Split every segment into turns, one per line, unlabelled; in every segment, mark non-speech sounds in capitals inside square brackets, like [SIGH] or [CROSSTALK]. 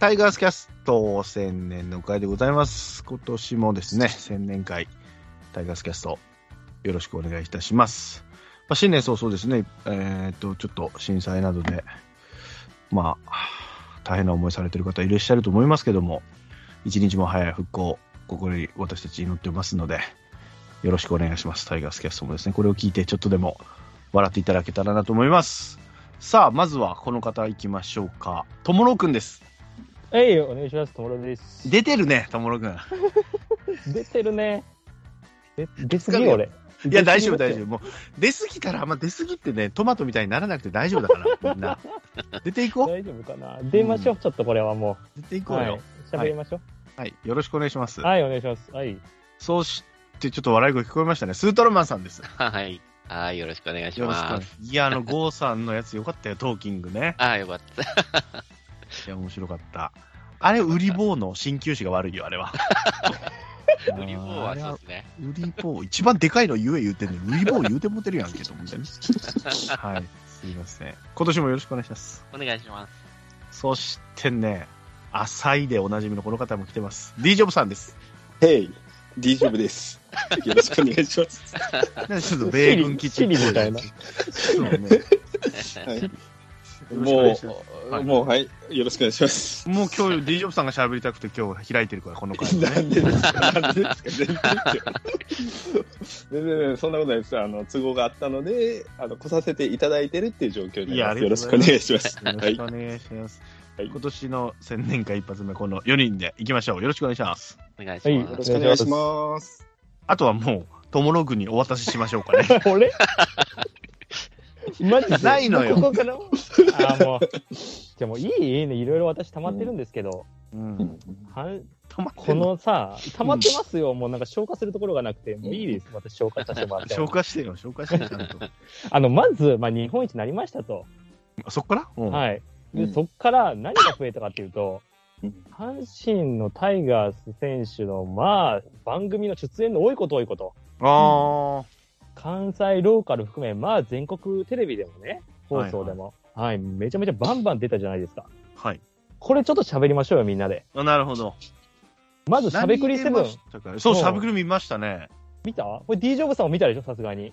タイガースキャスト千年の会でございます。今年もですね、[LAUGHS] 千年会、タイガースキャスト、よろしくお願いいたします。まあ、新年早々ですね、えっ、と、ちょっと震災などで、まあ、大変な思いされている方いらっしゃると思いますけども、一日も早い復興、心に私たち祈ってますので、よろしくお願いします。タイガースキャストもですね、これを聞いてちょっとでも笑っていただけたらなと思います。さあ、まずはこの方行きましょうか。ともろくんです。
はい、お願いします。ともろです。
出てるね、ともろくん。[LAUGHS]
出てるね。え出すぎ俺。
いや、大丈夫、大丈
夫。
夫。もう、出過ぎたら、まあ、出過ぎってね、トマトみたいにならなくて大丈夫だから、[LAUGHS] みんな。出ていこう。
大丈夫かな出ましょう、ちょっとこれはも
出ていこ
う。
うよ
はい。。喋りましょ
はい。よろしくお願いします
う。。はい、お願いします。はい。
そして、ちょっと笑い声聞こえましたね。スートロマンさんです。
はい。はい、よろしくお願いします。
いや、あの、ゴーさんのやつよかったよ、トーキングね。[LAUGHS]
あよかった。
いや、面白かった。あれ、売り棒の鍼灸師が悪いよ、あれは。
売り棒はそうですね。
売り棒、一番でかいの言え言うてんのに、売り棒言うてもてるやんけと思ってね。[LAUGHS] はい。すいません。今年もよろしくお願いします。
お願いします。
そしてね、浅いでおなじみのこの方も来てます。D ジョブさんです。
ヘイ、D ジョブです。よろしくお願いします。
ちょっと米軍基地
みたいな。
そうね。[LAUGHS]
はい、もう、
はい
もう、はい、よろしくお願いします。
もう今日 D ジョブさんが喋りたくて今日開いてるから、この回、ね。
なんでですか？なんでですか？全然全然、そんなことないです。あの、都合があったので、あの、来させていただいてるっていう状況に
いや
なります。
ありがとうございます
よろしくお願いします。
よろ
はい
しくお。願いします。
はい
今年の千年会一発目、この4人で行きましょう。よろしくお願いします。
お願い
はい
します
よろし。くお願いします。
あとはもう、トモログにお渡ししましょうかね。[LAUGHS]
俺マジで
ないのよ
ここからあ、もう。でもいいいいね。いろいろ私溜まってるんですけど、
うん。
はこ
んの
のさ、溜まってますよ。もうなんか消化するところがなくて、もういいです。私消化させてもらって。
消化してよ、消化してよ、ちゃんと。[LAUGHS]
あの、まず、まあ、日本一になりましたと。
あそっから、うん
はい。で、
うん
そっから何が増えたかっていうと、
うん
阪神のタイガース選手の、まあ、番組の出演の多いこと多いこと。
あ
関西ローカル含め、まあ、全国テレビでもね、放送でも、はい、めちゃめちゃバンバン出たじゃないですか。
あ。はい。
これちょっと喋りましょうよ、みんなで。
あなるほど。
まず、しゃべくりセブン
そう、
うん
しゃべくり見ましたね。
見た？これ D ジョブさんも見たでしょ、さすがに。
い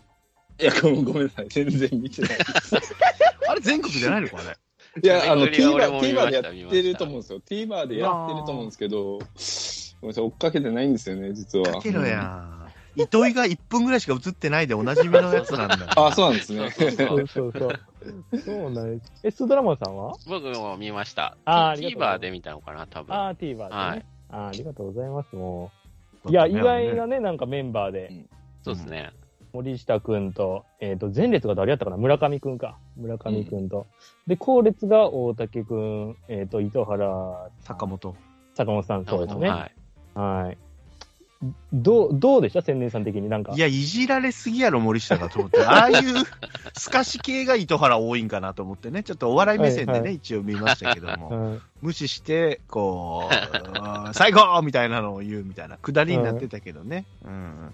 や、ごめんごめんなさい。全然見てない。[LAUGHS]
あれ全国じゃないのかね。[LAUGHS]
いや、あの、TVer でやっ
てた
ると思うんですよ。TVer でやってると思うんですけど、ごめんなさい、追っかけてないんですよね、実は。
かけろやん。糸井が1分ぐらいしか映ってないでおなじみのやつなんだよ。[LAUGHS]
あ、そうなんですね。
そうそう
そうそうなんです。え、スードラモンさんは？
僕も見ました。
あーありがとう
TVer で見たのかな、多分。
あー、TVer でね。
はい
あーありがとうございます、もう。いや、意外なね、なんかメンバーで。
そうですね。
森下くんと、えっ、と、前列が誰やったかな？村上くんか。村上くんと。で、後列が大竹くん、えっ、と、糸原
坂本。
坂本さん、そうですね。
はい。
はい。どう、どうでした千年さん的になんか？
いや、いじられすぎやろ、森下がと思って。[LAUGHS] ああいう透かし系が糸原多いんかなと思ってね。ちょっとお笑い目線でね、
はいは
一応見ましたけども。
う [LAUGHS] ん、
無視して、こう、[LAUGHS] 最高みたいなのを言うみたいな、くだりになってたけどね。うん。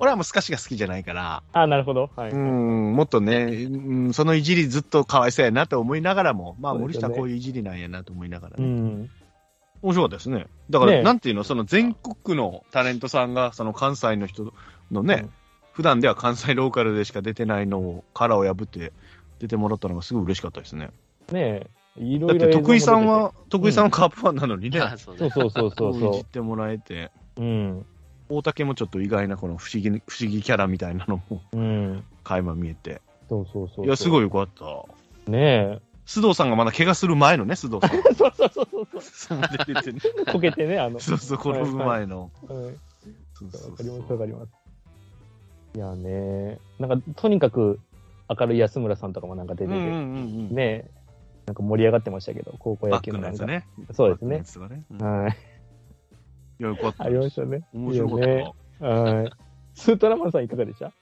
俺はもう透かしが好きじゃないから、
あ、なるほど。はい。
うん、もっとね、うん、そのいじりずっとかわいそうやなと思いながらも、まあ森下こういういじりなんやなと思いながら
う
ね。
ん。
面白かったですね。だから、
ね
なんていうの、その全国のタレントさんが、その関西の人のね、
うん
普段では関西ローカルでしか出てないのを、殻を破って出てもらったのがすごい嬉しかったですね。
ねえ、い
だ
ろいろ。
って徳井さんは、徳井さんはカープファンなのにね、[LAUGHS]
あそうね
そうそうそうそうそ
こういじってもらえて、
う。うん。
大竹もちょっと意外なこの不思議、不思議キャラみたいなのも
うん。
垣間見えて。
そうそうそう。
いや、す
い。
ごいよかった。
ね
須藤さんがまだ怪我する前のね、須藤さん。
え。[LAUGHS] そうそうそうそうそう。[LAUGHS]
そう出ててね。
こけてね、あの。
そうそう、転ぶ前の。
はい
そうそう
わかります、わかります。いやね、なんか、とにかく明るい安村さんとかもなんか出てて、
うんうんうんうん。
ね、なんか盛り上がってましたけど、高校野球のなんか、
ね。
そうですね
ね。うん
はい。
よかった。
ありましたね。
面白かった。
いいよねはい。スートラマンさんいかがでした？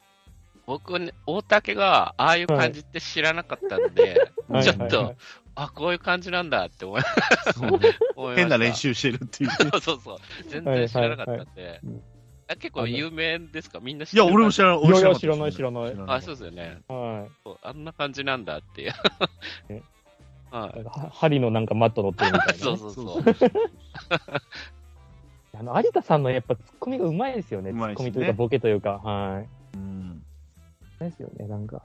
僕ね、大竹がああいう感じって知らなかったんで、
はい
ちょっと、
はいはい
あ、こういう感じなんだって思い [LAUGHS] ました
変な練。習してるっていう。[LAUGHS]
そうそうそう。全然知らなかったんで
はいはいうん。
あ結構有名ですか？みんな知っ
いや、
てる
俺も知らない。
いやいや
俺
知らない知らない
あ、そうですよね。
は
そうあんな感じなんだっていう。は
なんかは針のなんかマット乗ってるみたいな、
い。
ね。[LAUGHS]
そうそうそう。
あの、有田さんのやっぱツッコミがうまいですよね。ツッコミというかボケというか。はい。
うん。
ですよね、なんか。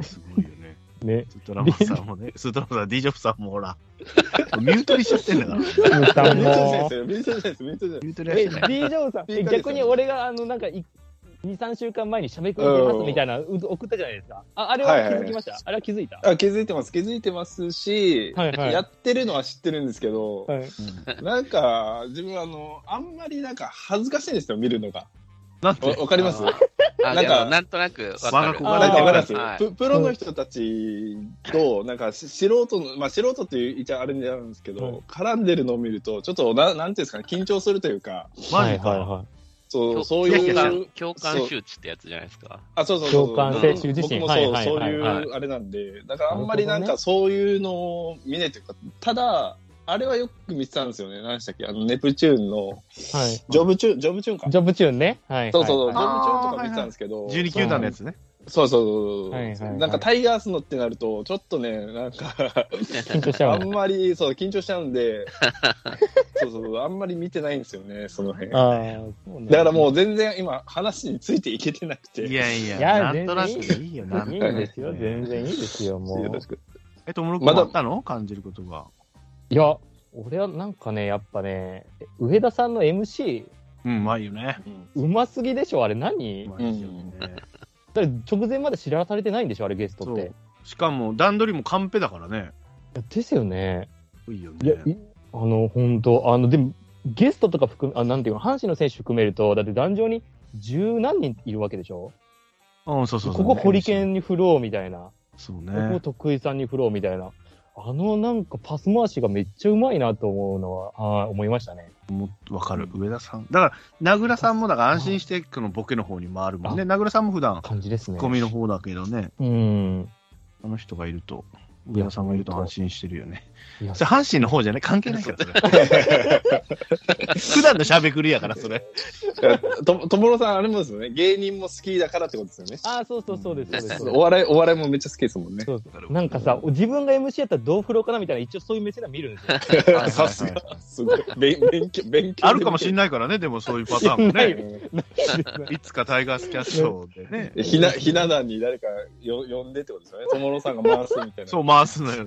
すごいよね。[LAUGHS]
ね。
スートラマンさんもね、スートラマンさん、ディジョブさんもほら、ミュートにしちゃってんだから。ミ
ュートじゃない
も
です。よ。ミュートじゃないです。ミュートじゃない
ュートに
え、
はしてない。
D・ ジョブさん、逆に俺が、あの、なんかい、2、3週間前にしゃべくり出ますみたいな、う送ったじゃないですか。あ、あれは気づきました、あれは気づいた？
あ気づいてます。気づいてますし、
はいはい
やってるのは知ってるんですけど、
はい。
なんか、自分あの、あんまりなんか恥ずかしいんですよ、見るのが。
なんて？
わわかります？
あ、
なんか
なんとなくわかる。
我
なんかわププロの人たちと、なんかし素人の、まあ素人っていう一応あれになるんですけど、
はい
絡んでるのを見ると、ちょっとな、なんていうんですかね、緊張するというか、
マジか。
はいはいはい。
そう、そう。いう、
共感性羞恥ってやつじゃないですか。
あ、そうそうそう。
共感性自身
僕もそう、
はいはい
そう
はい。
うあれなんで、だからあんまりなんかそういうのを見ないというか、ただ、あれはよく見てたんですよね。何でしたっけ？あの、ネプチューンの、
はい。
ジョブチューン、ジョブチューンか。
ジョブチューンね。はい。
そうそうそう、ジ
はい
ョブチューンとか見てたんですけど、
12球団のやつね。
そうそうそう、
はいはいはい
なんかタイガースのってなると、ちょっとね、なんか、
緊張しちゃう
あんまり、そう、緊張しちゃうんで、そうそう、あんまり見てないんですよね、その辺。だ
ああ、
からもう全然今、話についていけてなくて。
いやいや、
いや
なんとなく
全然
いいよ、なん
いい
となく。
んですよ。全然いいですよ、もう
よろし。く。
え、ともろく
まだ
あったの感じることが。
いや、俺はなんかね、やっぱね、上田さんの MC、
うん、うまいよね。
うますぎでしょあれ何？
うまいですよね。
だって直前まで知らされてないんでしょあれゲストって。
しかも、段取りもカンペだからね。
いやですよね。
いいよ
いや、
ね。
いあの、本当あの、でも、ゲストとか含め、あ、なんていうの、阪神の選手含めると、だって壇上に十何人いるわけでしょ？
うん、そうそうそう。
ここホリケンに振ろうみたいな。
そう
ここ
ね。
徳井さんに振ろうみたいな。あのなんかパス回しがめっちゃうまいなと思うのは、はい思いましたね。
もわかる。上田さん。だから、名倉さんもだから安心して、このボケの方に回るもんね。名倉さんも普段、
感じですね。
コミの方だけどね。
うん。
あの人がいると、上田さんがいると安心してるよね。それ阪神の方じゃない関係ないから、それ。[LAUGHS] 普段のしゃべくりやから、それ。
と、ともろさん、あれもですよね？芸人も好きだからってことですよね。
ああ、そうそうそうです、そうです。
お笑い、お笑いもめっちゃ好きですもんね。
そうそうなんかさ、自分が MC やったらどう振ろうかなみたいな、一応そういう目線は見るんですよ。[LAUGHS]
はい
さすが。すごい。勉勉強、勉強。
あるかもしれないからね、でもそういうパターンも [LAUGHS]
ない
ね。
よ
いつかタイガースキャストでね。
い。ひな、ひな壇に誰かよ呼んでってことですよね。ともろさんが回すみたいな。
そう回すのよ。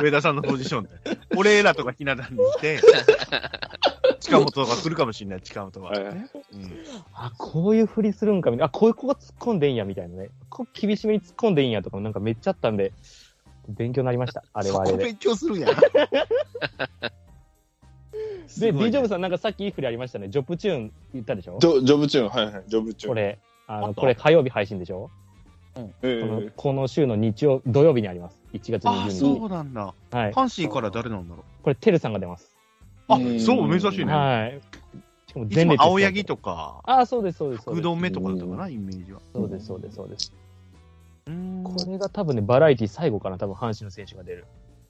上田さんのポジションで。俺らとかひな壇にいて、[LAUGHS] 近本が来るかもしれない、近本が。
は
あ、こういう振りするんかみたいな。あ、こういうここ突っ込んでいいんやみたいなね。ここ厳しめに突っ込んでいいんやとかもなんかめっちゃあったんで、勉強になりました。あれはあれで。
そこ勉強するやん。[LAUGHS]
で、
ね
D ジョブさんなんかさっきいい振りありましたね。ジョプチューン言ったでしょ？
ジョジョブチューン、はいはい、ジョブチューン。
これ、あの、これ火曜日配信でしょ？
え
この
え
この週の日曜、土曜日にあります。1月
あ、
20日。
そうなんだ。
はい。
阪神から誰なんだろ
これ、てるさんが出ます。
う。あ
う、ん
そう、珍しいね。
はい。しかも
いつも青柳
と。
とか、
あ、そうです、そうです。そうです
福留とかだったかな、イメージは。
そうです、そうです、そうです。
うん
これが多分ね、バラエティ最後かな、多分阪神の選手が出る。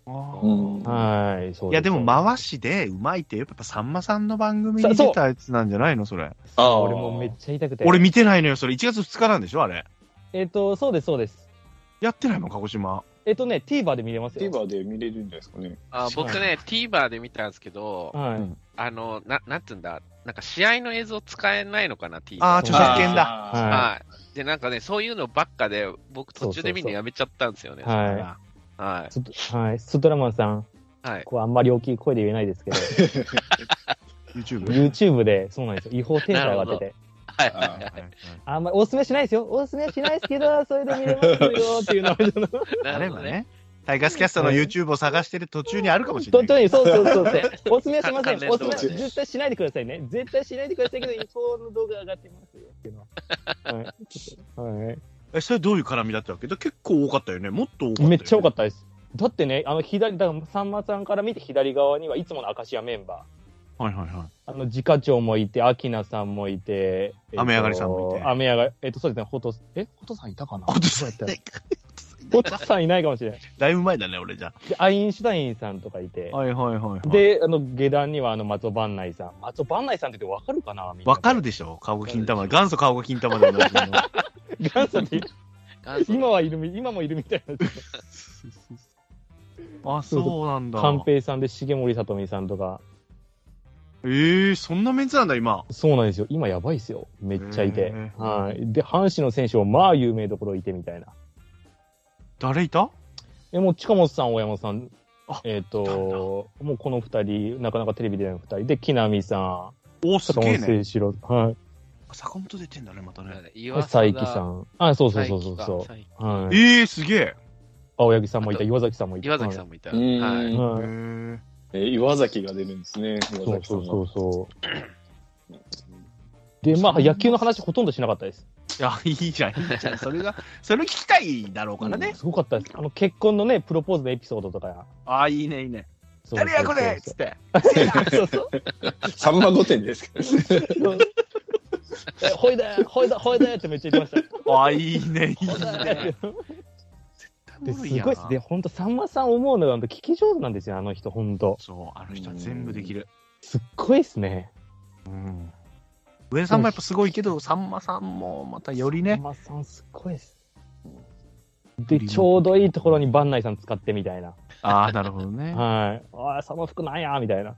あー
うん
はい、そうです。
いや、でも回しでうまいって、やっぱさんまさんの番組に出たやつなんじゃないのそれ。
あー
俺もめっちゃ言いたくて。
俺見てないのよ、それ。1月2日なんでしょあれ。
えっと、そうです、そうです。
やってないの？鹿児島。
えっとね、TVer で見れますよ。
TVer で見れるんじゃないですかね。
あ僕ね、TVer で見たんですけど、
はい。
うん
あの、な、なんつうんだ、なんか試合の映像使えないのかな、TVer。
ああ、著作権だ。
あ
は
はい。で、なんかね、そういうのばっかで、僕途中で見るのやめちゃったんですよね。
は
はい。
ストはい。ストラマンさん、
はい。
こうあんまり大きい声で言えないですけど、
YouTube。
YouTube で、そうなんですよ。違法転載上がってて。
はい。
あ
はいはい
あんまりおすすめしないですよ。おすすめしないですけど、それで見れますよっていうのを、ちょっと
なね。
ね。タイガースキャストの YouTube を探してる途中にあるかもしれない
そうそうそうそう。おすすめはしません。おすすめ、絶対しないでくださいね。[LAUGHS] 絶対しないでくださいけど、違法の動画上がってますよっていうのは。はい。
え、それどういう絡みだったわけ？だ結構多かったよね。もっと多かった。
めっちゃ多か
っ
ったです。だってね、あの左、だからさんまさんから見て左側にはいつもの明石家メンバー。
た。はいはいはい。
あの、自家長もいて、秋名さんもいて、えっと
雨上がりさんもいて
雨上がり、えっと、そうですね、ほと、え、ほとさんいたかな？
ほとさん
どうやったほとさんいないかもしれない。
だいぶ前だね、俺じゃ
で、アインシュタインさんとかいて、
はいはいはいはい。、
で、あの、下段にはあの、松尾万内さん。松尾万内さんって言ってわかるかなみんな。
わかるでしょ？顔が金玉。元祖顔が金玉で同じの。[LAUGHS]
元祖って、
元祖
今はいるみ、今もいるみたいな。[LAUGHS]
あ、そうなんだ。
寛平さんで重森さとみさんとか。
ええそんなメンツなんだ、今。
そうなんですよ。今やばいっすよ。めっちゃいて
へ。ー
はい。で、阪神の選手もまあ有名どころいてみたいな。
誰いた？
え、もう近本さん、大山さん
あ、
えっ、
いたん
と、もうこの二人、なかなかテレビ出ない二人で、木浪さ
お
ん、坂本
すげえね。
はい。
坂本出てんだね、またね。
岩
佐伯さん。あ、そうそうそうそうそう。
か
はい。
ええすげえ。
青柳さんもいた、岩崎さんもいた。
岩崎さんもいた。はい。
え
えー岩崎が出るんですね、
そう
岩崎さんが。
そうそうそう。で、まあ、野球の話ほとんどしなかったです。
いや、いいじゃん、いいじゃん。それが、それ聞きたいだろうからね。
すごかったです。あの、結婚のね、プロポーズのエピソードとか。
ああ、いいね、いいね。誰やこれっつって。
そうそう。[LAUGHS]
さんま御殿です [LAUGHS]
ほいで、ほいで、ほいでってめっちゃ言ってました。
ああ、いいね、いい
ほいで
ね。[LAUGHS]
ですごいですね。ほんと、さんまさん思うのが、聞き上手なんですよ、あの人、ほんと。
そう、あの人は全部できる。
すっごいっすね。
うん。上田さんもやっぱすごいけど、さんまさんもまたより
さん
ね。
まさんすっごいです。で、ちょうどいいところに番内さん使ってみたいな。
ああ、なるほどね。
はい。ああ、その服なんやみたいな。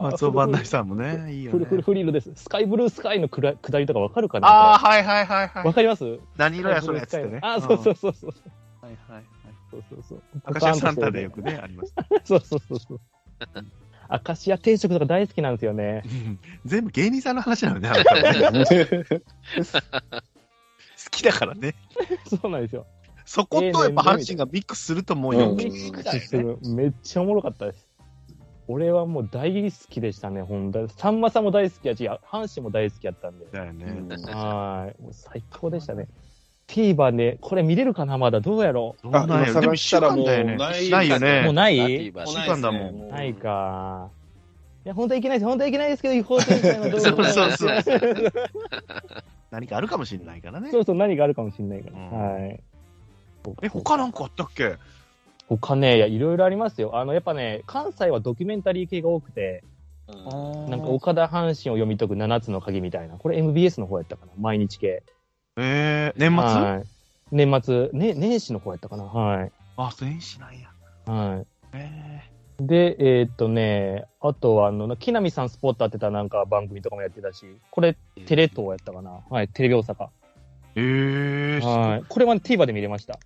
松尾万内さんもね、いいよ
フルフル
ね。
フリルです。スカイブルースカイのくら下りとかわかるかな
ああ、はいはいはいはい。
わかります？
何色やそれっつってね。
あ、そうそうそうそう。
うん。はいはいはい。
そうそうそう。
アカシアサンタでよくね、あります。
そうそうそうそう。アカシア定食とか大好きなんですよね。[LAUGHS]
全部芸人さんの話なのね、[LAUGHS] 好きだからね。
そうなんですよ。
そことやっぱ阪神がミックスするともう余計
ミ
に
ックスする。めっちゃおもろかったです。俺はもう大好きでしたね、ほんと。さんまさんも大好きやし、阪神も大好きやったんで。
だよね。
はい。もう最高でしたね。TVer で、これ見れるかなまだどうやろ
どうなんやろ
あ今探
でも一週
したらもう。ない
ないよ
う
ね。
もうない？
い
一週間だもん
ない。か。いや、本当はいけないです。本当はいけないですけど、違法展開の動画 [LAUGHS]
そうそうそう何かあるかもしれないからね。
そうそう、何があるかもしれないから。
うん
はい。
え、他なんかあったっけ？
他ね、いや、いろいろありますよ。あの、やっぱね、関西はドキュメンタリー系が多くて、
うん
なんか岡田阪神を読み解く7つの鍵みたいな。これ MBS の方やったかな毎日系。
えー、年末？
はい。年末、ね、年始の方やったかなはい。
あ、年始なんや。
は
え
い。で、えーっとね、あとは、あの、木南さんスポット当てたなんか番組とかもやってたし、これテレ東やったかなはい、テレビ大阪。
ー、えー、
はい。これは、ね、TVer で見れました。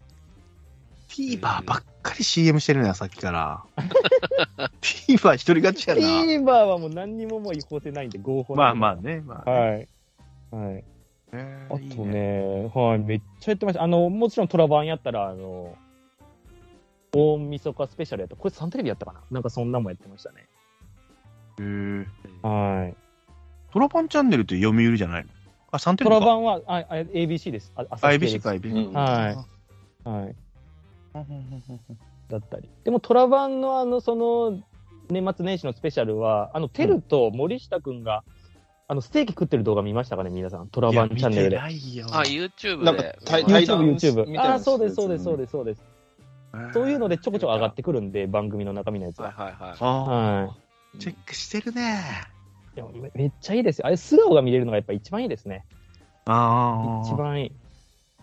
TVer ばっかり CM してるね、さっきから。[LAUGHS] TVer 一人勝ちやな。
TVer はもう何にももう違法性ないんで、合法
まあま
あ。
あね、まあ、
はい。はい。
え
あと
ーいい
ね、はい、めっちゃやってました。あの、もちろんトラバンやったら、あの、大晦日スペシャルやった。これサンテレビやったかな？なんかそんなんもやってましたね。
えー、
はい。
トラパンチャンネルって読売じゃないの？あ、3テ
ト
レビか。
ラバンは、あ、あ ABC です。あ、
ABC か、ABC。
はいはい。
うん
だったり。でもトラバンのあの、その、年末年始のスペシャルは、あの、テルと森下くんが、あの、ステーキ食ってる動画見ましたかね皆さん。トラバンチャンネルで。
いや見てないよ。
あ、YouTube
なんか
YouTube、YouTube。あ、そうです、そうです、そうです、そうです。
えー
そういうのでちょこちょこ上がってくるんで、番組の中身のやつ
はい
は。
はいはい。
あ
は
ーチェックしてるね。
い。いやめめっちゃいいですよ。あれ、素顔が見れるのがやっぱ一番いいですね。
ああ。
一番いい。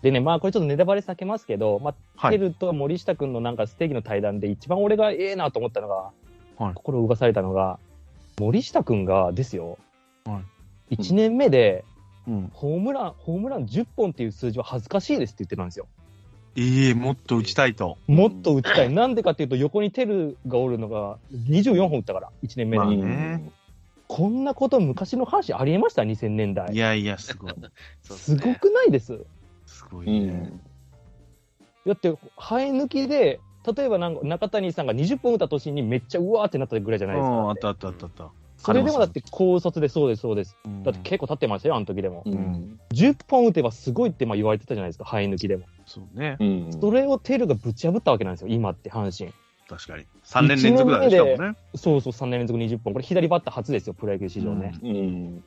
でね、まあこれちょっとネタバレ避けますけど、まあ、
はい。
テルと森下くんのなんかステーキの対談で一番俺がええなと思ったのが、
はい
心動かされたのが、森下くんがですよ、
は
1年目で
うん。
ホームラン、ホームラン10本っていう数字は恥ずかしいですって言ってたんですよ。
いい、もっと打ちたいと。
もっと打ちたい。なんでかっていうと横にテルがおるのが24本打ったから、1年目で。
まあ
うん
ね
こんなこと昔の阪神ありえました ?2000 年代
い。やいや、すごい。[LAUGHS]
すね
ごくないです？
すご
う
いね。
ん。
だって、生え抜きで、例えばなんか中谷さんが20本打った年にめっちゃうわーってなったぐらいじゃ
う
ないですか。
ん、あったあったあったあった。
それでもだって高卒でそうです、そうです。
うん、
だって結構経ってましたよ、あの時でも。
うん。
10本打てばすごいってまあ言われてたじゃないですか、生え抜きでも。
そうね。
うん。
それをテルがぶち破ったわけなんですよ、今って阪神。
確かに。3年連続だね、しかもね。
そうそう、3年連続20本。これ左バッター初ですよ、プロ野球史上ね。
うん。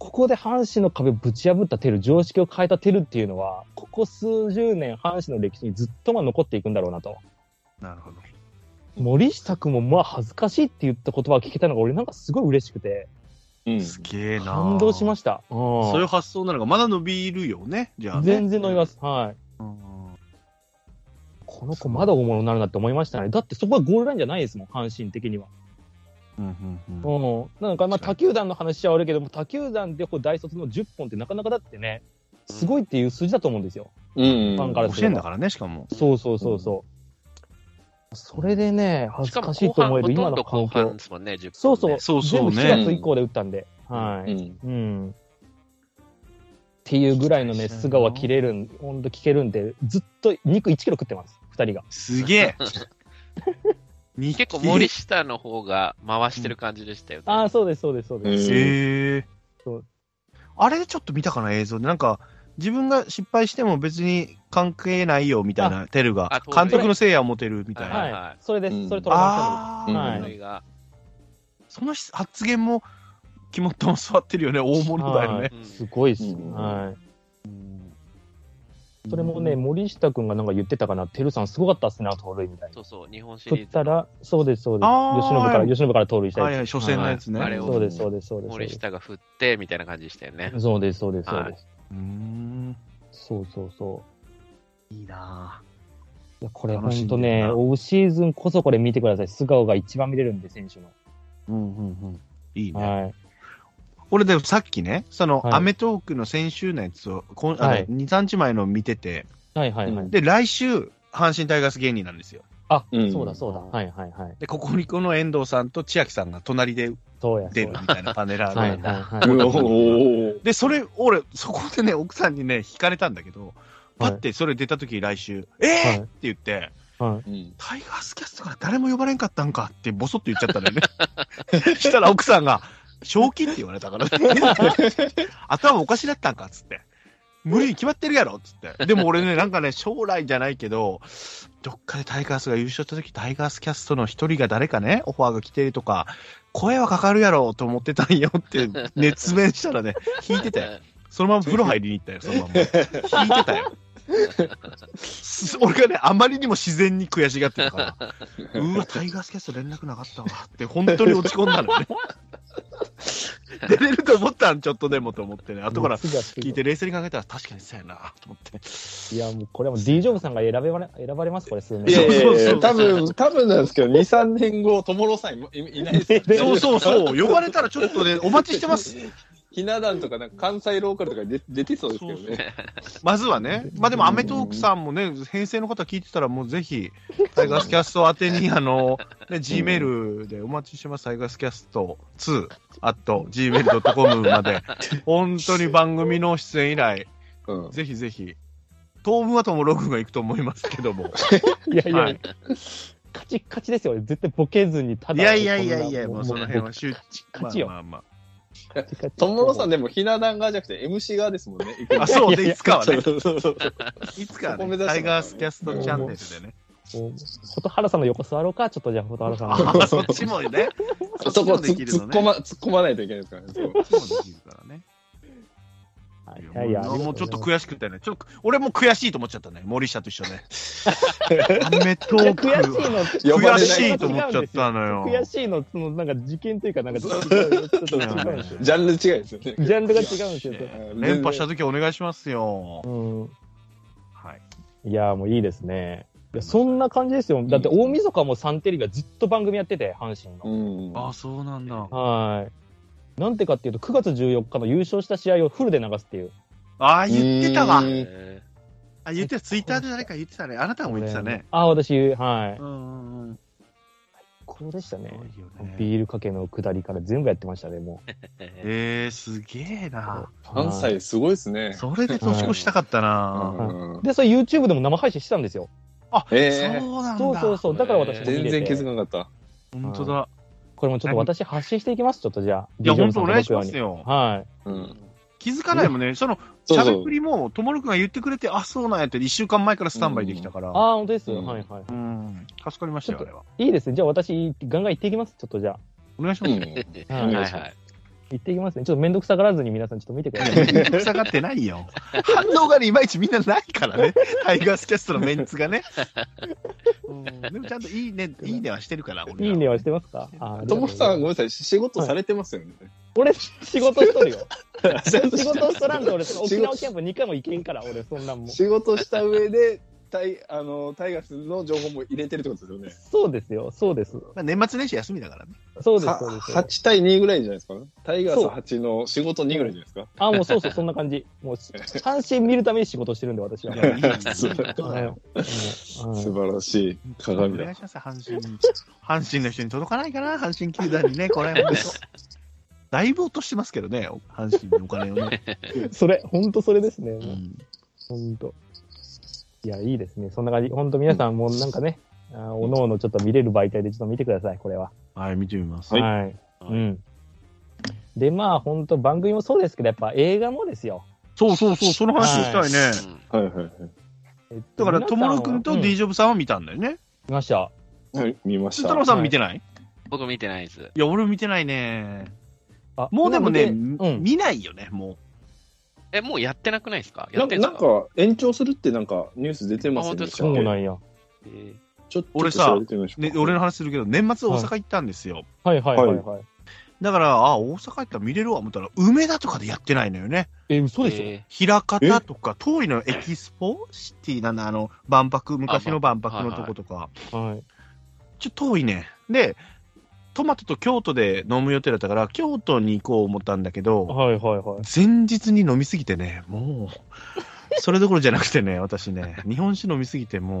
ここで阪神の壁ぶち破ったテル、常識を変えたテルっていうのは、ここ数十年阪神の歴史にずっとまあ残っていくんだろうなと。
なるほど。
森下君もまあ恥ずかしいって言った言葉を聞けたのが俺なんかすごい嬉しくて、
うん。
すげえな。
感動しま
し
した。うん
そういう発想なのがまだ伸びるよね、じゃあ、ね。
全然飲みます。はい。
うん。
この子まだ大物になるなって思いましたね。だってそこはゴールラインじゃないですもん、阪神的には。
うんうんうん
うん。なんかまあ他球団の話は悪いけども、他球団でこう大卒の10本ってなかなかだってね、すごいっていう数字だと思うんですよ。
うん。
ファンから
教えんだからね、しかも。
そうそうそうそう。それでね、恥ず
しか
しいと思える今の環境
半。ですもんね、10分、ね。
そうそう。
そうそうね
全部7月以降で打ったんで。はい。
うん。
うん。っていうぐらいのね、素顔は切れるん、ほんと聞けるんで、ずっと肉1キロ食ってます、二人が。
すげえ。[LAUGHS]
結構森下の方が回してる感じでしたよね。
ああ、そうです、そうです、そうです。
へえ。あれでちょっと見たかな、映像で。なんか、自分が失敗しても別に関係ないよみたいな、テルが監督のせいやを持てるみたいな。
はい、
はい
それです、
うん
それトラバンはい
それが、
その発言も、肝っ玉座ってるよね、大物だよね。
うん
すごいっす。
うん
はい。それもね、森下くんがなんか言ってたかな、テルさんすごかったっすね、盗塁みたいな。
そうそう、日本シ
振
リーズ
ったら、そうです、そうです。吉信から、吉信から盗塁したやつ。
はいはい、初戦のやつね。
はいあれを
そうです、そうです、そうです。
森下が振って、みたいな感じでしたよね。
そうです、そうです、そうです。
うーん。
そうそうそう。
いいない
や、これ本当ね、オフシーズンこそこれ見てください。素顔が一番見れるんで、選手の。
うんうんうん。いいね。
はい。
俺でもさっきね、その、
はい
アメトークの先週のやつを、こんあの
はい
2、3日前の見てて、
はいはいはい。
うん
で、来週、阪神タイガース芸人なんですよ。
あ、
うん
そうだそうだ。はいはいはい。
で、ここにこの遠藤さんと千秋さんが隣で
そうや。
出るみたいなパネラー
はい
で。
はいはい。[LAUGHS]
おー
で、それ、俺、そこでね、奥さんにね、引かれたんだけど、パッてそれ出た時来週、えー？
はい
って言って、
はい。
うん
タイガースキャストから誰も呼ばれんかったんかってボソッと言っちゃったんだよね。[LAUGHS] したら奥さんが、正気って言われたからね。[LAUGHS] 頭おかしだったんかっつって。無理に決まってるやろっつって。でも俺ね、なんかね、将来じゃないけど、どっかでタイガースが優勝した時、タイガースキャストの一人が誰かね、オファーが来てるとか、声はかかるやろと思ってたんよって熱弁したらね、引いてたよ。そのまま風呂入りに行ったよ、そのまま。引いてたよ。俺がね、あまりにも自然に悔しがってたから、うわ、タイガースキャスト連絡なかったわって、本当に落ち込んだのね。[LAUGHS] 出れると思ったん、ちょっとでもと思ってね、後から聞いて冷静に考えたら確かにそうやなと思って。
いや、もうこれはもう D ジョブさんが選べばれ選ばれます、これ数年。
いやいやい
そうそうそう
や多分、多分なんですけど、2、3年後、ともろさんいいないですよね
そうそうそう、呼ばれたらちょっとね、お待ちしてます。
ひな壇とか、なんか関西ローカルとかで出てそうですけどね。
まずはね、まあでも、アメトークさんもね、編成の方聞いてたら、もうぜひ、タイガースキャスト宛てに、あの、ね、G メールでお待ちしてます、タイガースキャスト2、あと、gmail.com まで、本当に番組の出演以来、
うん。
ぜひぜひ、当分はともログが行くと思いますけども。[LAUGHS]
いやいや、
はい
カチッカチですよ。絶対ボケずに、ただ。
いやいやいやいや、もうその辺は周知。
勝ちよ
まあまあ
ともろさんでもひな壇側じゃなくて MC 側ですもんね。
まあ。あ、そうで、いつかはね。いつかはね、タイガースキャストチャンネルでね。
蛍原さんの横座ろうか、ちょっとじゃあ、蛍原さんの。
あ、そっちもね。
あそこ
っちもできるのね
突っ込ま、突っ込まないといけないですからね。そう
そっちもできるからね。
はいいやいや、
もうもうちょっと
く
悔しくてね。ちょっと、俺も悔しいと思っちゃったね。森下と一緒ね。アメトーク。
悔しいの、
悔しいと思っちゃったのよ。
悔しいの、その、なんか事件というか、なんか、ちょっと違うんですよ。
ジャンル違いですよね。
ジャンルが違うんですよ。
連覇した時お願いしますよ。
うん。
はい。
いや、もういいですね。いや、そんな感じですよ。だって、大晦日もサンテレビがずっと番組やってて、阪神の。
うん。
あ、そうなんだ。
はい。なんてかっていうと、9月14日の優勝した試合をフルで流すっていう。
あ、言ってたわあ、言ってた。ツイッターで誰か言ってたね。あなたも言ってたね。
あ、私、はい。
うんうんうん。
これでしたね。
すごいよね
ビールかけの下りから全部やってましたね、も
え [LAUGHS]
えー、すげえ
う。
な。
関西すごいですね。
それで年越したかったな。
うん
で、それ YouTube でも生配信してたんですよ。
あ、
えー
そうなんだ。
そうそうそう。だから私も見れて
全然気づかなかった。
本当だ。
これもちょっと私発信していきます、ちょっとじゃあ。
いや、本当お願いしますよ。
はい。
うん。
気づかないもんね。その、しゃべく。りも、ともるくんが言ってくれて、あ、そうなんやって、一週間前からスタンバイできたから。
ああ、本当です。
うん
はいはい。
うん。助かりましたよ、あれは。
いいですね。じゃあ私、ガンガン行っていきます。ちょっとじゃあ。
お願いします。
うん。
ー
はい
はいはい。
行っていきますね。ちょっとめんどくさがらずに皆さんちょっと見てください。
めんどくさがってないよ。反応がね、いまいちみんなないからね。[LAUGHS] タイガースキャストのメンツがね。うんでもちゃんといいね、いいねはしてるから、俺ら
いいねはしてますか？あー
ともさん、ごめんなさい、仕事されてますよね。
俺、仕事しとるよ。[LAUGHS] 仕事しとらんと俺、沖縄キャンプ2回も行けんから、俺、そんなんもん。
仕事した上で、タイ、あの、タイガースの情報も入れてるってことですよね。
そうですよ、そうです。
まあ、年末年始休みだからね。
そうです、
は
そうです。
8対2ぐらいじゃないですか？タイガース
そう
8の仕事2ぐらいじゃないですか？
あ、もうそうそう、そんな感じ。もう、[LAUGHS] 三振見るために仕事してるんで、私は。[LAUGHS]
素
はい
晴らしい鏡だ
お願い。します、阪神に。阪神の人に届かないかな、阪神球団にね、これ、本当。だいぶ落としてますけどね、阪神のお金をね。[LAUGHS]
それ、本当それですね。本当。いや、いいですね。そんな感じ。本当皆さんもうなんかね、あおのおのちょっと見れる媒体でちょっと見てください、これは。
はい、見てみます。
はい
はい。うん。で、まあ、本当番組もそうですけど、やっぱ映画もですよ。
そうそうそう、その話をしたいね。
うん
はいはいはい。
えっと
だから、ともるくんと
うん
D ジョブさんは見たんだよね。
見ました。
はい、見ました。
太郎さん見てない？
僕見てないです。
いや、俺見てないね。
あ
もうでもね、
今見てうん。
見ないよね、も
え、もうやってなくないですか？や
なんか、
ってんすか？
なんか延長するってなんかニュース出てますよね。
そうなんや。
えー
ちょっと
俺さね、俺の話するけど、年末大阪行ったんですよ。
はいはいはいはい。
だから、あ、大阪行ったら見れるわ思ったら、梅田とかでやってないのよね。
え、嘘でしょ、
え
平方とか、遠いのエキスポシティなんだ、あの、万博、昔の万博のとことか。
はい。
ちょっと遠いね。で、トマトと京都で飲む予定だったから、京都に行こう思ったんだけど、
はいはいはい。
前日に飲みすぎてね、もう、それどころじゃなくてね、[LAUGHS] 私ね、日本酒飲みすぎて、も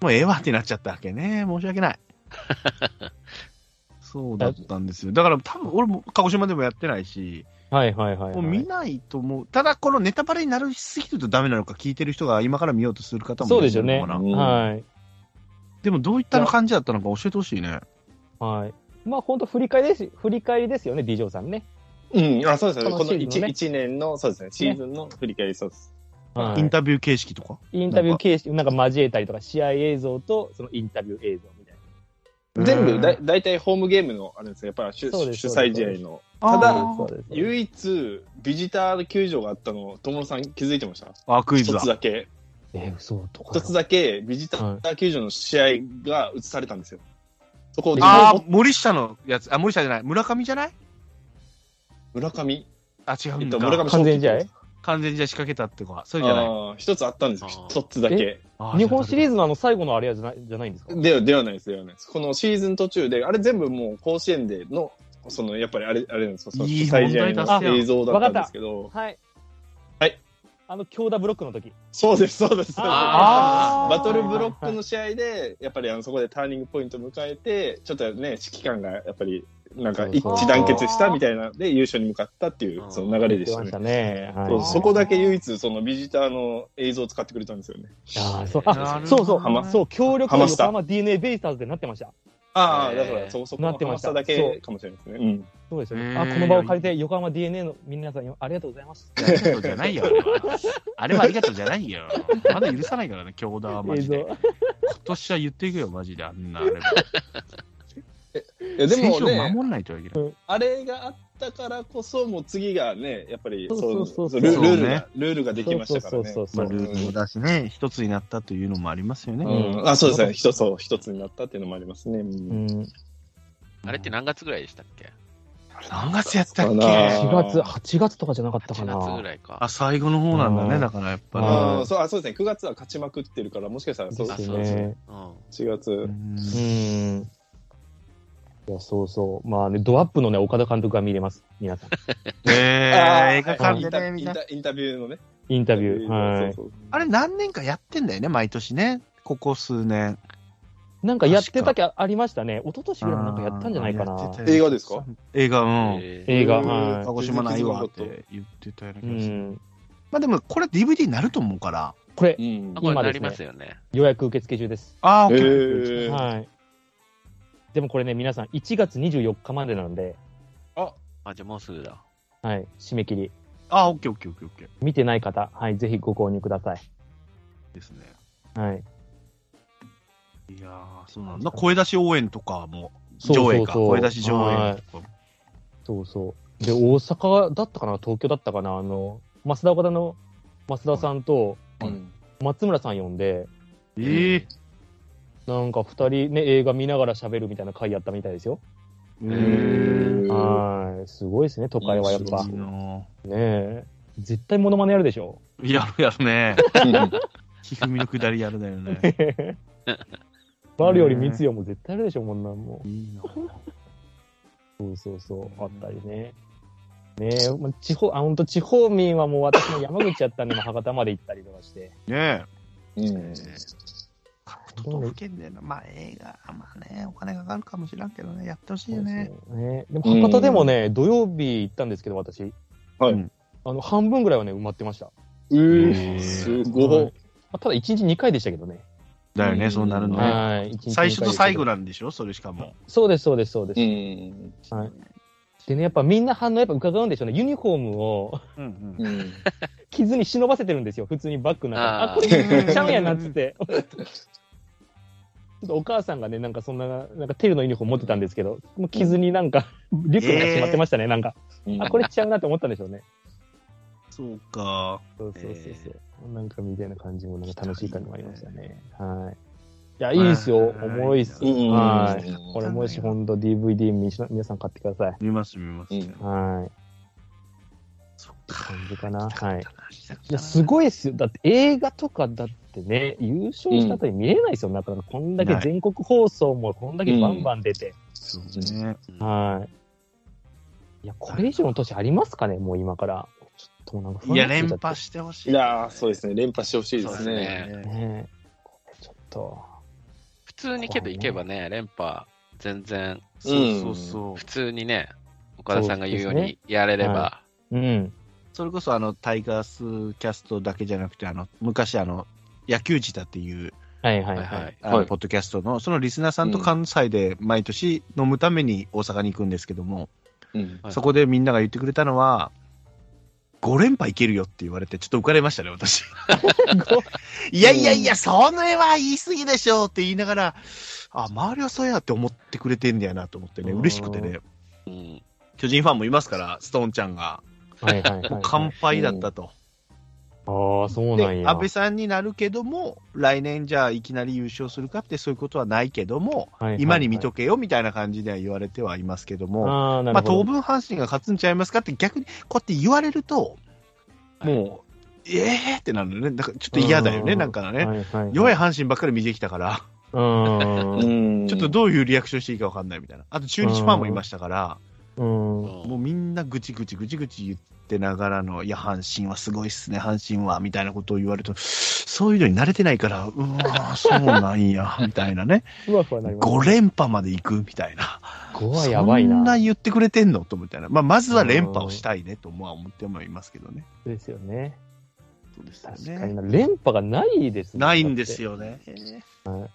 う、もうええわってなっちゃったわけね。申し訳ない。[LAUGHS] そうだったんですよ。だから多分俺も鹿児島でもやってないし、
はいはいはい、はい。
もう見ないと思う。ただこのネタバレになりすぎるとダメなのか聞いてる人が今から見ようとする方もい
そうですよね。はい。
でもどういったの感じだったのか教えてほしいね。
はい。まあ本当振り返りです、振り返りですよね、ョーさんね。
うん、あ、そうですね。
こ
この
のシーズンのね
1, 年の、そうですね、シーズンの振り返りそうです。
はい
インタビュー形式とか？
インタビュー形式、なんか交えたりとか、試合映像と、そのインタビュー映像みたいな。
全部だ
うん
だいたいホームゲームの、あれですね、やっぱ主
そうです
主催試合の。
あー
ただ
そうです。
唯一、ビジター球場があったの、友野さん気づいてました？
あ、クイズだ
一つ。だけ。
え、嘘とか。
一つだけ、ビジター球場の試合が映されたんですよ。そこを、
あー、森下のやつ。あ、森下じゃない。村上じゃない？
村上、
あ、違うんだ。
えっと、村上
完全試合？
完全試合仕掛けたってか。それじゃない？
ああ、一つあったんですよ一つだけ。
日本シリー
ズ。
ズのあの最後のあれじゃないじゃないんですか？
では、ではないです、ではないです。このシーズン途中で、あれ全部もう甲子園での、その、やっぱりあれ、あれなんですよ。その
いい
主催の映像だったんですけど。
はい。
はい。
あの、強打ブロックの時。
そうです、そうです。
あー。
バトルブロックの試合で、やっぱりあのそこでターニングポイントを迎えて、ちょっとね、指揮官がやっぱり、なんか一致団結したみたいなで優勝に向かったっていう、その流れでしたね。そこだけ唯一、そのビジターの映像を使ってくれたんですよね。
あーそう、
な
あそうそう、そう、強力な横浜 DNA ベイスターズでなってました。
ああ、
えー
だから、そ、そこの
なってました
だけかもしれないですね。うん。
そうですよね。あ、この場を借りて横浜 DNA の皆さんありがとうございます。
ありがとうじゃないよ、あれは。あれはありがとうじゃないよ。まだ許さないからね、京田はマジで。。今年は言っていくよ、マジで。あんなあれば。
いや、でも
守んないといけない。
あれがあったからこそ、もう次がね、やっぱり、
そうそうそう
そうルルール
そうね
が、ルールができましたからね。
そうそうそう
まあ、ルールもだしね、一つになったというのもありますよね。
うん、あ、そうですね。一つ、そう一つになったっていうのもありますね。う
うんん。
あれって何月ぐらいでしたっけ？
何月やったっけ
？4月、8月とかじゃなかったか
?8
な。
月ぐらいか。
あ、最後の方なんだね、
うん
だからやっぱ
うん
あーそうあそうですね。9月は勝ちまくってるから、もしかしたらそう
で
です
ね。
うん。
4月。
り。
うん。いや、そうそう。まあね、ドアップのね、岡田監督が見れます。皆さん。[LAUGHS]
えー、
あー
映画
はい
館でね、みんな。
インタビューのね。
インタビュー。はい。
あれ何年かやってんだよね、毎年ね。ここ数年。
なんかやってたきゃありましたね。一昨年ぐらいもなんかやったんじゃないかな
映画ですか？
映画、うん。
えー
映画、
うん
は
鹿児島ないわって言ってたような気がする。
ん。
まあでも、これ DVD になると思うから。
これ今ですね
ますよね。
予約受付中です。
ああ、
え
OK。
ー
はい。でもこれね、皆さん、1月24日までなんで、
あ、じゃあもうすぐだ。
はい、締め切り。
ああ、OK、OK、OK、OK。
見てない方、はい、ぜひご購入ください。
ですね。
はい。
いやー、そうなんだ。声出し応援とかも、
そうそうそう
上映か。声出し上映とか。
そうそう。で、大阪だったかな？東京だったかな？あの、増田岡田の増田さんと
うん
松村さん呼んで、
ええ
なんか二人ね、映画見ながら喋るみたいな回やったみたいですよ。はい。すごいですね、都会はやっぱ。
いい
ね
な
え。絶対モノマネやるでしょ。
やるやるね。[LAUGHS] ひふみのくだりやるだよね。
丸より三代も絶対あるでしょ、こんなんもう。
いいな。
そうそうそう、あったりね。ねえ、まあ地方、あ、ほんと地方民はもう私も山口やったんで、博多まで行ったりとかして。
ねえ。
うん。
各都道府県での、まあ映画、まあね、お金かかるかもしらんけどね、やってほしいよね。
そうね。でも博多でもね、土曜日行ったんですけど、私。
はい
うん
あの、半分ぐらいはね、埋まってました。
う
へー
ー、すごい。
はいまあただ1日2回でしたけどね。
だよね、そうなるのね。
はい。
最初と最後
で
なんでしょ？それしかも。
そうです、そうです、そうです。
うん。
はい。でね、やっぱみんな反応やっぱ伺うんでしょうね。ユニフォームを
うんうん。
うん。[LAUGHS]
傷に忍ばせてるんですよ。普通にバッグの中に。あ
あー
これちゃうんやなっつって。[LAUGHS] っとお母さんがね、なんかそんな、なんかテルのユニフォーム持ってたんですけど、もう傷になんか、リュックがしまってましたね、なんか。あ、これちゃうなって思ったんでしょうね。
そうか。
そうそうそう
え
そう。なんかみたいな感じもなんか楽しい感じもありましたね。はい。いや、いいっすよ。
はい
おもろいっす。
うん
はい。
うん
これもしほんと DVD み皆さん買ってください。
見ます、見ます。
うん
はい。感じかな。はい。い
い
や、すごいっすよ。だって映画とかだってね、優勝した後に見れないですよ。なかなかこんだけ全国放送もこんだけバンバン出て。
そうね。
はい。いや、これ以上の年ありますかねもう今から。ちょっともうなんか
いや、連覇してほしい。
いやー、そうですね。連覇してほしいですね。
ね
ねちょっと。
普通にけど行けばね、連覇、全然、
そうそうそう
普。通にね、岡田さんが言うようにやれれば、
うん。
それこそあの、タイガースキャストだけじゃなくて、あの、昔あの、野球自体っていう、
はいはいは。
はいはい
ポッドキャストの、そのリスナーさんと関西で毎年飲むために大阪に行くんですけども、
うん。
はい
そこでみんなが言ってくれたのは、5連覇いけるよって言われて、ちょっと浮かれましたね、私。[LAUGHS] いやいやいや、それは言い過ぎでしょうって言いながら、あ、周りはそうやって思ってくれてんだよなと思ってね、
うん
嬉しくてね、
うん。
巨人ファンもいますから、ストーンちゃんが、
はいはいはい。
完敗だったと。
ああ、そうなん
で、
や。
安倍さんになるけども、来年じゃあいきなり優勝するかってそういうことはないけども、
はいはいはい
今に見とけよみたいな感じでは言われてはいますけども、
ああ、な
まあ。当分阪神が勝つんちゃいますかって逆にこうやって言われると、もう、ええーってなるのね。だからちょっと嫌だよね、
うん
なんかね。
はいはい。
弱い阪神ばっかり見てきたから、
うん。
う [LAUGHS] ん
ちょっとどういうリアクションしていいかわかんないみたいな。あと中日ファンもいましたから、
うん。
もうみんなぐちぐちぐちぐち言ってながらの、いや、阪神はすごいっすね、阪神は、みたいなことを言われると、そういうのに慣れてないから、うわーそうなんや、[LAUGHS] みたいなね。
ふわふわなります。
5連覇まで行くみたいな。
5はやばい
そんな
な。
言ってくれてんの？と思ったら、まあ、まずは連覇をしたいねとは思ってもいますけどね。
ですよね。
そうですよ
確かにな。
ね。
連覇がないですね
ないんです。よね。
はい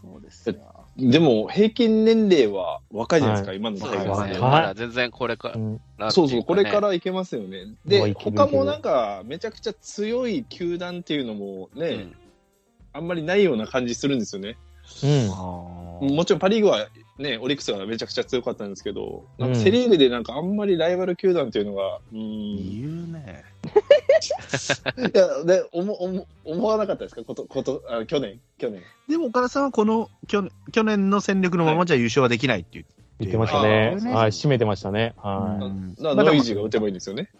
そうですよ。
でも、平均年齢は若いじゃないですか、
は
今の
そう
はい
まだ全然これか
だってうん
ら。
そうそう、これか
ら。
らいけますよね。で、他もなんか、めちゃくちゃ強い球団っていうのもね、
うん
あんまりないような感じするんですよね。
うん。
もちろんパ・リーグはね、オリックスがめちゃくちゃ強かったんですけど、なんか
うん
セ・リーグでなんかあんまりライバル球団っていうのが、うーん。い
言うね。[LAUGHS]
や、で、思、思、思わなかったですか？こと、こと、あ去年？去年。
でも岡田さんはこの去年去年の戦力のままじゃ優勝はできないって言って、
言ってましたねはい、締めてましたね。は
うん
だから
まあでも
ノイジーが打てばいいんですよね。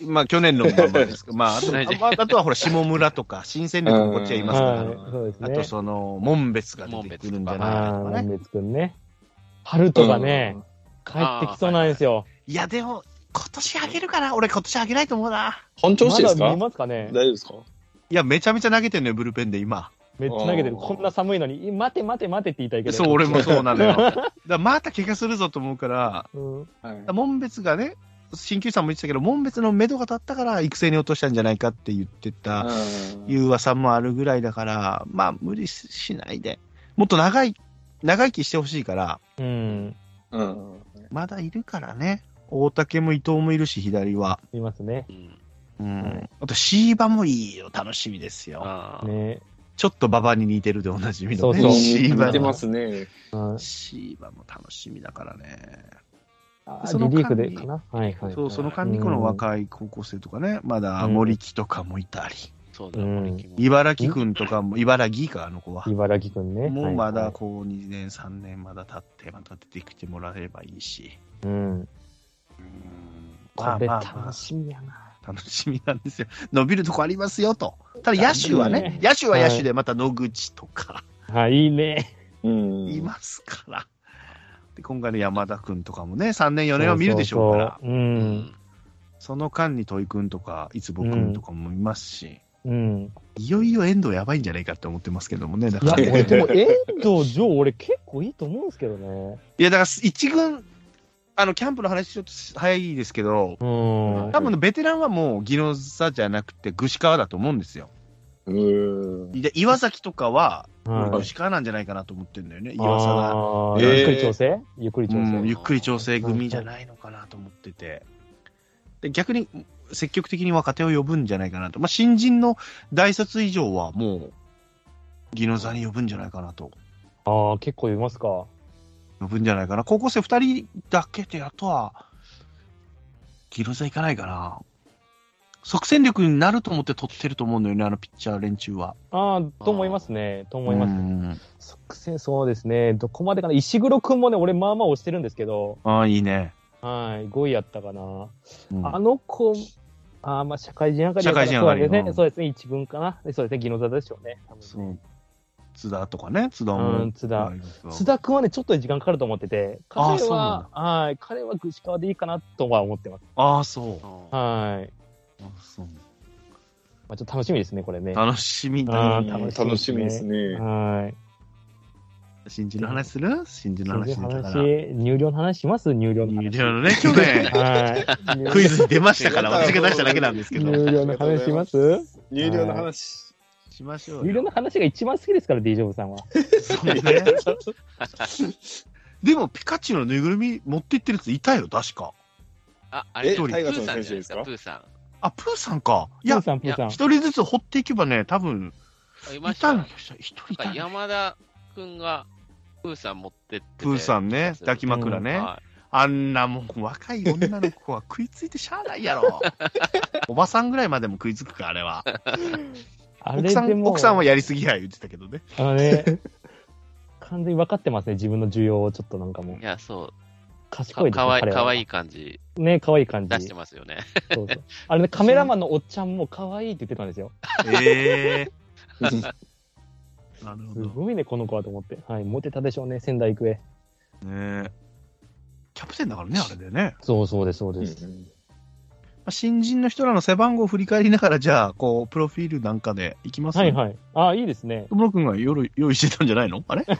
まあ去年のままですけど、まああと [LAUGHS] ああとはほら下村とか新戦力もこっちはい
い。
ますから、
はい、そうですね。
あとその門別が出てくるんじゃないかとかね。
門別くんね。春とかね、帰ってきそうなんですよ。
いやでも今年あげるかな？俺今年あげないと思うな。
本調子ですか？
まだ見ますかね？
大丈夫ですか？
いやめちゃめちゃ投げてんのよブルペンで今。
めっちゃ投げてる。
あー
こんな寒いのに、待て待て待てって言いたいけど。
そう俺もそうなのよ。[LAUGHS] だからまた怪我するぞと思うから、
うん。
はい
門別がね、新球さんも言ってたけど、門別の目処が立ったから育成に落としたんじゃないかって言ってた、いう噂もあるぐらいだから、まあ無理しないで、もっと長い、長生きしてほしいから、
うん。
うん。
まだいるからね。大竹も伊藤もいるし、左は。
いますね。
うん
あと、シーバもいいよ。楽しみですよ。
ね
ちょっと馬場に似てるでおなじみのね。
そうそう
シーバ
似てますね。
うん
シーバも楽しみだからね。
あ
その
リリーフ
間に
でかな？はいはい。
そう、その間にこの若い高校生とかね、まだ森木とかもいたり、
そうだ、
うん
茨城くんとかも、茨城か、あの子は。
茨城くんね。
もうまだこう2年、3年まだ経って、また出てきてもらえればいいし。
うん。
うん
これ
まあまあまあ
楽しみやな。
楽しみなんですよ。伸びるとこありますよと。ただ野手はね、野手は野手でまた野口とか
はい、いいね。
うん。
いますから。で今回の山田君とかもね、3年4年は見るでしょうから。
そうそうそううん。
その間に戸井君とか、いつぼ君とかもいますし、
うん。
いよいよ遠藤やばいんじゃないかって思ってますけどもね。だ
いや、
から、
俺でも、遠藤城、俺結構いいと思うんですけどね。
いや、だから一軍、あの、キャンプの話ちょっと早いですけど、
うん。
多分ねベテランはもう、技能座じゃなくて、具志川だと思うんですよ。で、岩崎とかは、
はい
具志川なんじゃないかなと思ってるんだよね、岩佐が。
あー
えー
ゆっくり調整？ゆっくり調
うん、ゆ
整。
っくり調整組じゃないのかなと思ってて。で、逆に、積極的に若手を呼ぶんじゃないかなと。まあ、新人の大卒以上はもう、技能座に呼ぶんじゃないかなと。
ああ、結構いますか。
呼ぶんじゃないかな。高校生2人だけで、あとは、技能座行かないかな。即戦力になると思って取ってると思うんだよね、あのピッチャー連中は。
ああ、と思いますね。と思います。
うん
即戦、そうですね。どこまでかな。石黒くんもね、俺、まあまあ押してるんですけど、
ああ、いいね。
はい、5位やったかな。
うん
あの子、あーまあ、社会人上がり
社会人上がり
そうですね。
うん
そうですね、一軍かな。でそうですね、技能座でしょうね。多分
そう。津田とかね、津田
う
も。
ん津田
ありますよ
須田君はね、ちょっと時間かかると思ってて、彼
あーそうなん
は、はい、彼は具志川でいいかなとは思ってます。
ああ、そう。
はい。
あそう
まあ、ちょっと楽しみですね、これね。
楽しみ
あ
だ
ー
ね。
楽しみですね。
はい。
新人の話する？新人の話
新人の
だから。
話、入寮の話します入寮の話。
入寮のね、去年、
はい。[LAUGHS]
クイズに出ましたから、私が出しただけなんですけど。
入寮の話します？
入寮の話。
しましょうよ。
入寮の話が一番好きですから、D ジョブさんは。
そうね。[LAUGHS] でも、ピカチュウのぬいぐるみ持って行ってるやついたよ、確か。
あ、あれ、
え
プ
ー
さんじゃないですか、プーさん。
あ、プーさんか。いや。一人ずつ掘っていけばね、多分、
あいました
一人いた
山田くんが、プーさん持ってってて。
プーさんね、抱き枕ね。
は
あんなもん、若い女の子は食いついてしゃあないやろ。[LAUGHS] おばさんぐらいまでも食いつくか、あれは。
あ
奥さん、奥さんはやりすぎや言ってたけどね。
あのね、完全に分かってますね、自分の需要をちょっとなんかもう
い。い。や、そう。
賢いですね
かわいい、
彼は
かわいい感じ
ね、可愛い感じ。
出してますよね。
そうそう。あれね、カメラマンのおっちゃんも可愛いって言ってたんですよ。
ええ [LAUGHS] なるほど。
すごいね、この子はと思って。はい、モテたでしょうね、仙台育英。
ねえキャプテンだからね、あれでね。
そうそうです、そう
うん
です。
まあ新人の人らの背番号を振り返りながら、じゃあ、こう、プロフィールなんかでいきます？
はいはい。ああ、いいですね。
友野くんが夜用意してたんじゃないの？あれ？
あ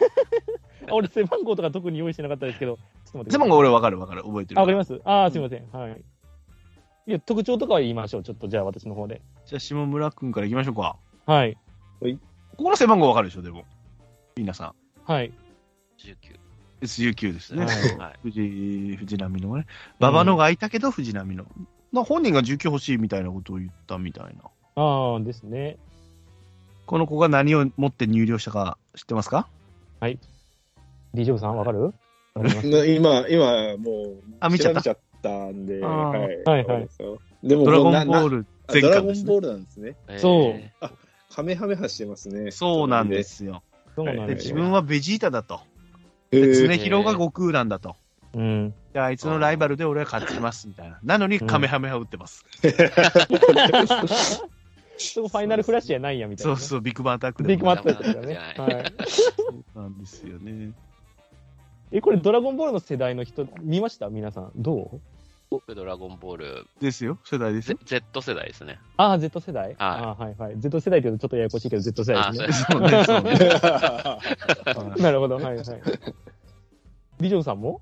[LAUGHS] 俺、背番号とか特に用意してなかったですけど、ちょっと待ってください
背番号俺わかるわかる。覚えてる。
あ、わかります？ああ、すみません。はい。いや、特徴とかは言いましょう。ちょっと、じゃあ私の方で。
じゃあ、下村くんからいきましょうか。
はい。
ここの背番号わかるでしょ、でも。皆さ
はい。
ん。
19。
SU9 ですね。
はい
はい。
藤藤波のね。馬場のが空いたけど、藤波の。まあ本人が19欲しいみたいなことを言ったみたいな。
ああ、ですね。
この子が何を持って入寮したか知ってますか
？D ジョブさん、わかる？わかります
な今、今、もう、
あ見ちゃった？
調べちゃったんで、
あー
はい。
はいはい
でも、
ドラゴンボ
もうな
ール
な
全巻です、ね。
ドラゴンボールなんですね。
そう
え
カメハメハしてますね。
そうなんで。すよ。で
そうなんですよ。
自分はベジータだと。
へ
で常
ー
広が悟空なんだと。
うん。
であいつのライバルで俺は勝ちますみたいな。なのにカメハメハ打ってます。
そこファイナルフラッシュじゃないや、みたいなね。
そうそう、ビッグバンアタック
ビッグマ
も
ットやったからね。はい。
そうなんですよね。
え、これドラゴンボールの世代の人、見ました？皆さん。どう？
僕、ドラゴンボール、
ですよ、世代ですよ
Z。Z 世代ですね。
ああ、Z 世代？ああ、はいはい。Z 世代って言うとちょっとややこしいけど、Z 世代
あ、
ですね。
そうね、そうね。
なるほど、はいはい。ビジョンさんも？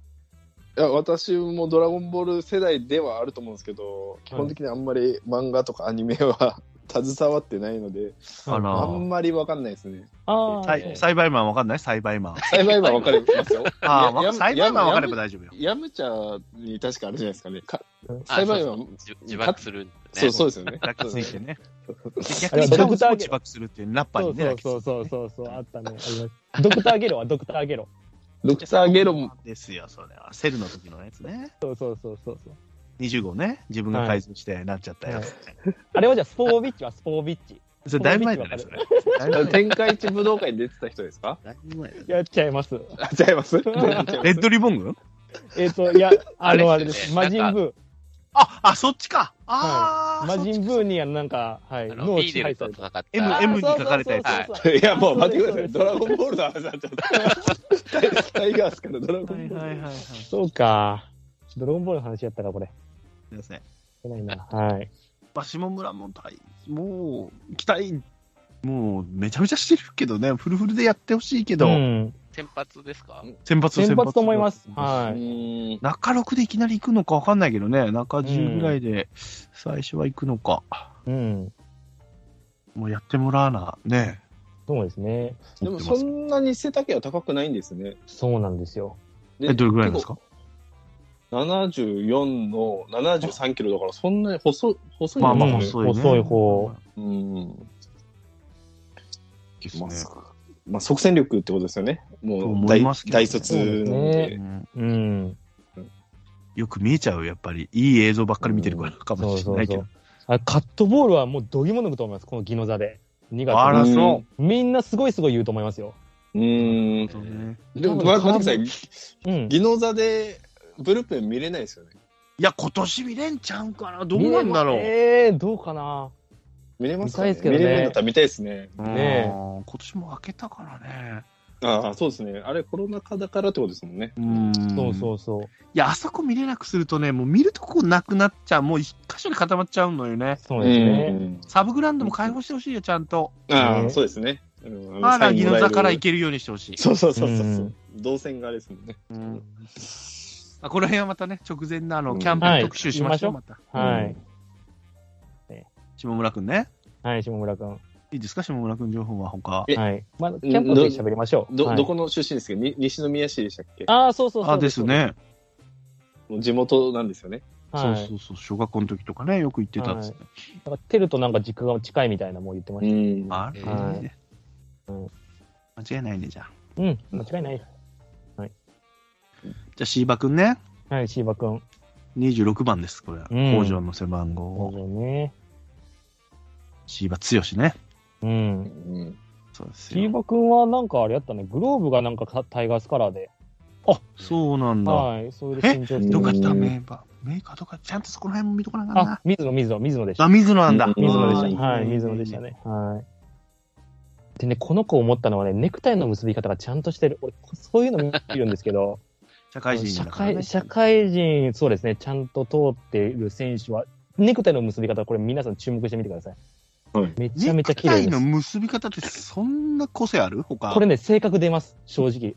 いや私もドラゴンボール世代ではあると思うんですけど、基本的にあんまり漫画とかアニメは [LAUGHS] 携わってないので、あんまりわかんないですね。
ああ、
サイ栽培マンわかんない？栽培マン。
栽培マンわかりますよ。
ああ、
や
栽培マンわかれば大丈夫よ。
ヤムチャに確かあるじゃないですかね。か
あ
栽培マン
自自爆するね。
そうそうですよね。
抱きついてね。
あ
逆にを自爆するっていうナッパ
そう
にね。
そうそうそうそうそう、あったね。ドクターゲロはドクターゲロ。
ドクターゲロも、
ですよ、それは。セルの時のやつね。
そうそうそうそうそう。
20号ね。自分が改造してなっちゃったやつ。
あれはじゃあスポービッチはスポービッチ。
それだいぶ前だね、それ。
天下一武道会に出てた人ですか？
だいぶ前だね
やっちゃいます。
あ、違います？[LAUGHS]
レッドリボン軍？
えっと、いや、[LAUGHS] あの、あ
あれで
れですす。
よね
魔人ブー。
あ、あ、そっちか。ああ、
魔人ブーにはなんか、はい、脳を
あのビーデル
支配された。
と戦った。
M
あー
M に書かれたやつ
そうそうそう
いや、もう待ってください。ドラゴンボールの話になっちゃった。[LAUGHS] タイガースからドラゴンボール。
はいはい。
そうか。ドラゴンボールの話やったか、これ。
すみません。
いけないな。はい。
まあ、下村も大、もう、期待、もう、めちゃめちゃしてるけどね、フルフルでやってほしいけど、
うん。
先発ですか？
先発
先発と思います。
う
はい。
中6でいきなり行くのか分かんないけどね、中10ぐらいで最初は行くのか、
うん。
もうやってもらわな、ね。
そうですね。
でもそんなに背丈は高くないんですね。
そうなんですよ。
え、どれぐらいですか？
?74 の73キロだから、そんなに細い、細い
まあまあ
うん
細いね。
細い方。
うん。
ですね。
まあ、まあ、即戦力ってことですよね。
と
もう
思い
大、
ますけどね
大卒な
う
で。
で
うん
うん。
よく見えちゃう、やっぱり。いい映像ばっかり見てるからかも
そうそうそ
しれないけど
う。。あカットボールはもうどぎも抜くと思います、このギノザで。2月
あら、
うん
そ
みんなすごいすごい言うと思いますよ。
うーん。
う。ね
でも、待ってください。
うん。
技能座でブルペン見れないですよね。
いや、今年見れんちゃうんかなどうなんだろう。
ええー、どうかな。
見れますか、
見たいですけどね
見れるんだったら見たいですね。
うん
ねえ
今年も開けたからね。
ああ、そうですね。あれコロナ禍だからってことですもんね。
うん。
そうそうそう。
いや、あそこ見れなくするとね、もう見るとこなくなっちゃう。もう一箇所に固まっちゃうのよね。
そうですね。
ん
サブグラウンドも開放してほしいよ、ちゃんと。
ああ、
ね
そうですね。うん
まだギノ座から行
け
けるようにしてほしい。
そうそうそうそう。
うん
動線があれですもんね。
うんあこの辺はまたね、直前のあの、
うん
キャンプ
はい
特集しましょう、また。
はい。
下村くんね。
はい、下村くん。
いいですか、下村くん情報は他。
え
はい。まあ、キャンプで喋りましょう。
ど、
はい
どこの出身ですか？に西宮市でしたっけ？
ああ、そうそうそう。
あ、です。ね。
もう地元なんですよね。
はい。
そうそうそう、小学校の時とかね、よく行ってたっつって。
だからテルとなんか実家が近いみたいなもう言ってまし
ん
あれ、
はい
ね
うん
間違いないね、じゃあ。
た。うん、間違いない。
じゃあ、シーバくんね。
はい、シーバくん。
26番です、これ。
うん
工場の背番号。
そうね。
シーバ強しね。
うん。
うん。
そうですよ。
シーバくんはなんかあれやったね、グローブがなんかタタイガースカラーで。
あ、そうなんだ。
はい、それで新調して
どこ
る
やった？メーカー。メーカーとか、ちゃんとそこら辺も見とかなあかん
あ、水野、水野、水野でした
な。あ、。水野なんだ。
うん
水野でした。はい、水野でした。ね。はい。でね、この子思ったのはね、ネクタイの結び方がちゃんとしてる。俺、そういうの見るんですけど、
社会人
社
だからね
会、社会人、そうですね、ちゃんと通っている選手は、ネクタイの結び方、これ皆さん注目してみてください。
はい
めちゃめちゃ綺麗です。
ネクタイの結び方ってそんな個性ある？他。
これね、性格出ます、正直。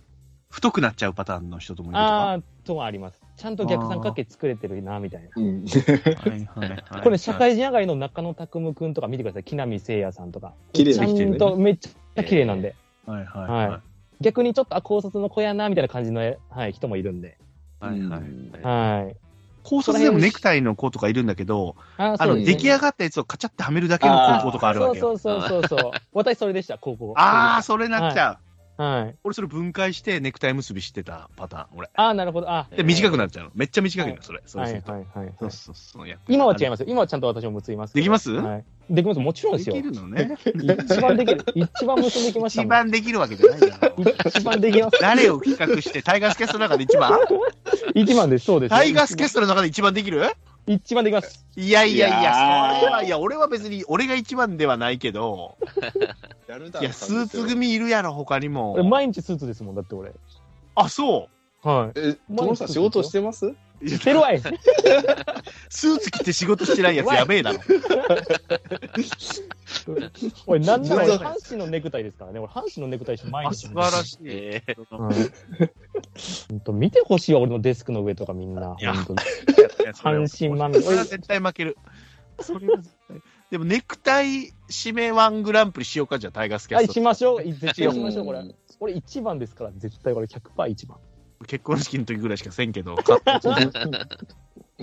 太くなっちゃうパターンの人ともいるとか。
あー、とはあります。ちゃんと逆三角形作れてるな、みたいな。
うん。
はいはいはい
これ、社会人上がりの中野拓夢くんとか見てください。木南聖也さんとか。
綺麗
ちゃ
な人ね
んとめっちゃ綺麗なんで。
はいはい
は
はい
逆にちょっと、あ、高卒の子やな、みたいな感じの、はい、人もいるんで。
い。はいはい。
はい。
高卒でもネクタイの子とかいるんだけど、
あ
あの、出来上
が
がったやつをカチャってはめるだけの高校とかあるわけよ。
そうそうそうそうそう。私それでした、高校。
ああ、それなっちゃう。
はい。
俺それ分解してネクタイ結びしてたパターン、俺。
ああ、なるほど。あ
で、短く
な
なっちゃうの。めっちゃ短くなる、それ。そう
はい
すると。
はいはい。
そうそうそう。や
今は違いますよ。今はちゃんと私も結びます。
できます？
はい。できます。もちろんですよ。
できるのね。
一番できる。一番結んできました
一。番できるわけじゃないだろ。
一番できます。
誰を企画して、タイガースキャストの中で一番？
一番です。そうです。
タイガースキャストの中で一番できる？
一番できます。
いやいやい
いや
や、
ー
それは、いや、俺は別に、俺が一番ではないけど、
やるだ
いや、スーツ組いるやろ、他にも
俺。毎日スーツですもん。だって俺。
あ、そ
は
え、友さん仕事してます？
う
い。してるわい。
スーツ着て仕事してないやつやべえだろ。
俺、なんなら阪神のネクタイですからね。俺、阪神のネクタイして毎
あ
日。
素晴らしい。
えー
と見てほしいわ、俺のデスクの上とかみんな。阪神まみれ
それは絶対負ける。それは絶対。でも、ネクタイ指名ワングランプリしようか、じゃあ、タイガースキャ
はい、
スト。
しましょう。絶対しましょう、
うん
これ。俺1番ですから、絶対これ100%一番。
結婚式の時ぐらいしかせんけど、勝った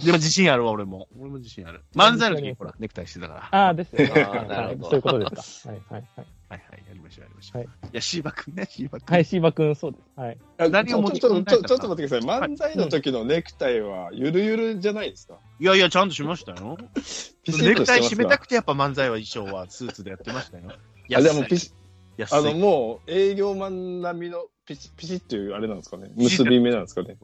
でも自信あるわ、俺も。俺も自信ある。漫才の時にほら、ネクタイしてたから。は
ああ、ですよね。
なるほど
そういうことですか。はい、はい、はい。
いはい、やりましょう、やりましょう。
はい
いや、シーバくんね、シーバくん。
はい、シーバくん、そうです。はい。
あ
何を持ち
ちょ
込んだんだ
ちょちょちょっと待ってください。漫才の時のネクタイはゆるゆるじゃないですか？
いやいや、ちゃんとしましたよ。[LAUGHS]
ピシ
ネクタイ
ッとしてますか
締めたくて、やっぱ漫才は衣装はスーツでやってましたよ。
あ、でもピシ
安い
あの、もう営業マン並みのピシピシっていうあれなんですかね。結び目なんですかね。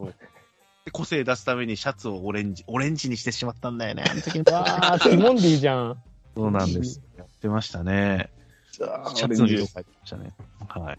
で個性出すためにシャツをオレンジ、オレンジにしてしまったんだよね、あの時 [LAUGHS]
わあ、ティモンディじゃん。
そうなんです。やってましたね。シャツの色変えてましたね。はい。